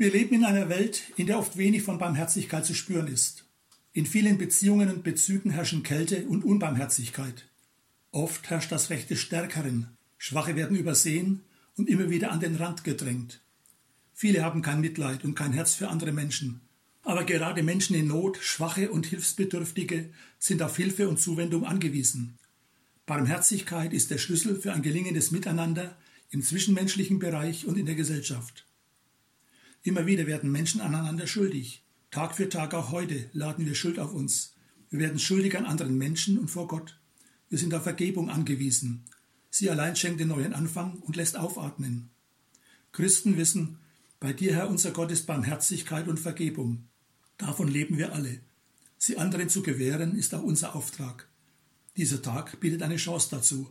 Wir leben in einer Welt, in der oft wenig von Barmherzigkeit zu spüren ist. In vielen Beziehungen und Bezügen herrschen Kälte und Unbarmherzigkeit. Oft herrscht das Recht des Stärkeren. Schwache werden übersehen und immer wieder an den Rand gedrängt. Viele haben kein Mitleid und kein Herz für andere Menschen. Aber gerade Menschen in Not, Schwache und Hilfsbedürftige sind auf Hilfe und Zuwendung angewiesen. Barmherzigkeit ist der Schlüssel für ein gelingendes Miteinander im zwischenmenschlichen Bereich und in der Gesellschaft. Immer wieder werden Menschen aneinander schuldig. Tag für Tag, auch heute, laden wir Schuld auf uns. Wir werden schuldig an anderen Menschen und vor Gott. Wir sind auf Vergebung angewiesen. Sie allein schenkt den neuen Anfang und lässt aufatmen. Christen wissen, bei dir, Herr unser Gott, ist Barmherzigkeit und Vergebung. Davon leben wir alle. Sie anderen zu gewähren, ist auch unser Auftrag. Dieser Tag bietet eine Chance dazu.